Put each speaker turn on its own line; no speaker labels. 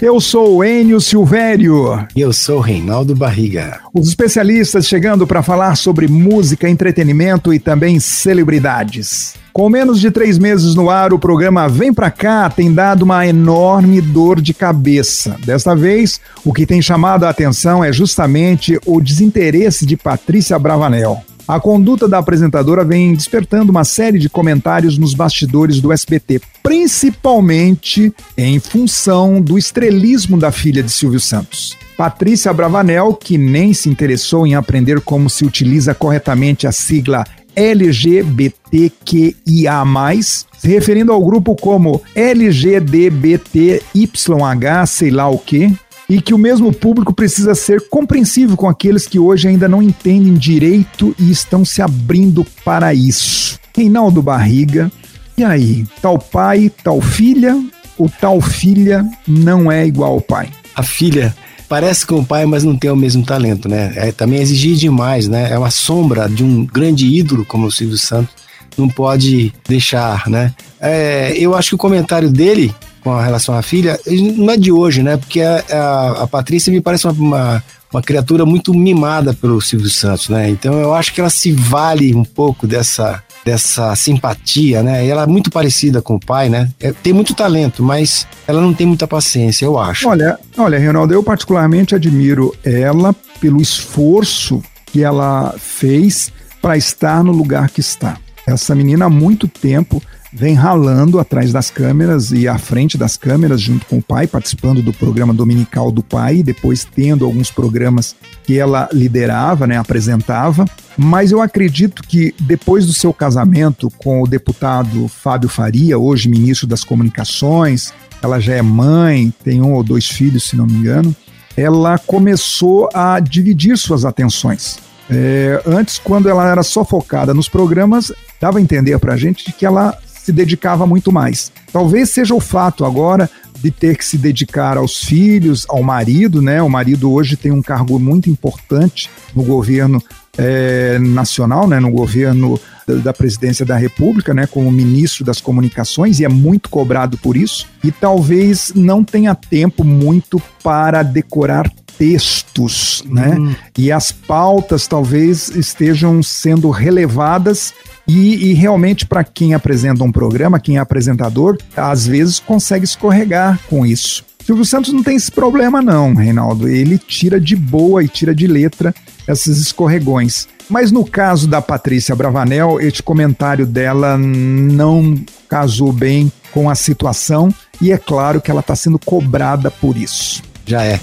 Eu sou o Enio Silvério.
E eu sou o Reinaldo Barriga.
Os especialistas chegando para falar sobre música, entretenimento e também celebridades. Com menos de três meses no ar, o programa Vem Pra Cá tem dado uma enorme dor de cabeça. Desta vez, o que tem chamado a atenção é justamente o desinteresse de Patrícia Bravanel. A conduta da apresentadora vem despertando uma série de comentários nos bastidores do SBT, principalmente em função do estrelismo da filha de Silvio Santos. Patrícia Bravanel, que nem se interessou em aprender como se utiliza corretamente a sigla LGBTQIA+, se referindo ao grupo como LGDBTYH, sei lá o quê, e que o mesmo público precisa ser compreensivo com aqueles que hoje ainda não entendem direito e estão se abrindo para isso. Reinaldo Barriga, e aí? Tal pai, tal filha, ou tal filha não é igual ao pai?
A filha parece com o pai, mas não tem o mesmo talento, né? É também exigir demais, né? É uma sombra de um grande ídolo como o Silvio Santos. Não pode deixar, né? É, eu acho que o comentário dele com relação à filha, não é de hoje, né? Porque a, a, a Patrícia me parece uma, uma, uma, criatura muito mimada pelo Silvio Santos, né? Então eu acho que ela se vale um pouco dessa, dessa simpatia, né? Ela é muito parecida com o pai, né? É, tem muito talento, mas ela não tem muita paciência, eu acho.
Olha, olha, Reinaldo, eu particularmente admiro ela pelo esforço que ela fez para estar no lugar que está. Essa menina há muito tempo vem ralando atrás das câmeras e à frente das câmeras, junto com o pai, participando do programa dominical do pai, depois tendo alguns programas que ela liderava, né, apresentava. Mas eu acredito que depois do seu casamento com o deputado Fábio Faria, hoje ministro das Comunicações, ela já é mãe, tem um ou dois filhos, se não me engano, ela começou a dividir suas atenções. É, antes, quando ela era só focada nos programas, dava a entender para a gente que ela se dedicava muito mais. Talvez seja o fato agora de ter que se dedicar aos filhos, ao marido, né? O marido hoje tem um cargo muito importante no governo é, nacional, né? No governo da presidência da República, né, como ministro das comunicações, e é muito cobrado por isso, e talvez não tenha tempo muito para decorar textos, né? Hum. E as pautas talvez estejam sendo relevadas e, e realmente, para quem apresenta um programa, quem é apresentador, às vezes consegue escorregar com isso. Silvio Santos não tem esse problema, não, Reinaldo. Ele tira de boa e tira de letra esses escorregões. Mas no caso da Patrícia Bravanel, este comentário dela não casou bem com a situação e é claro que ela está sendo cobrada por isso.
Já é.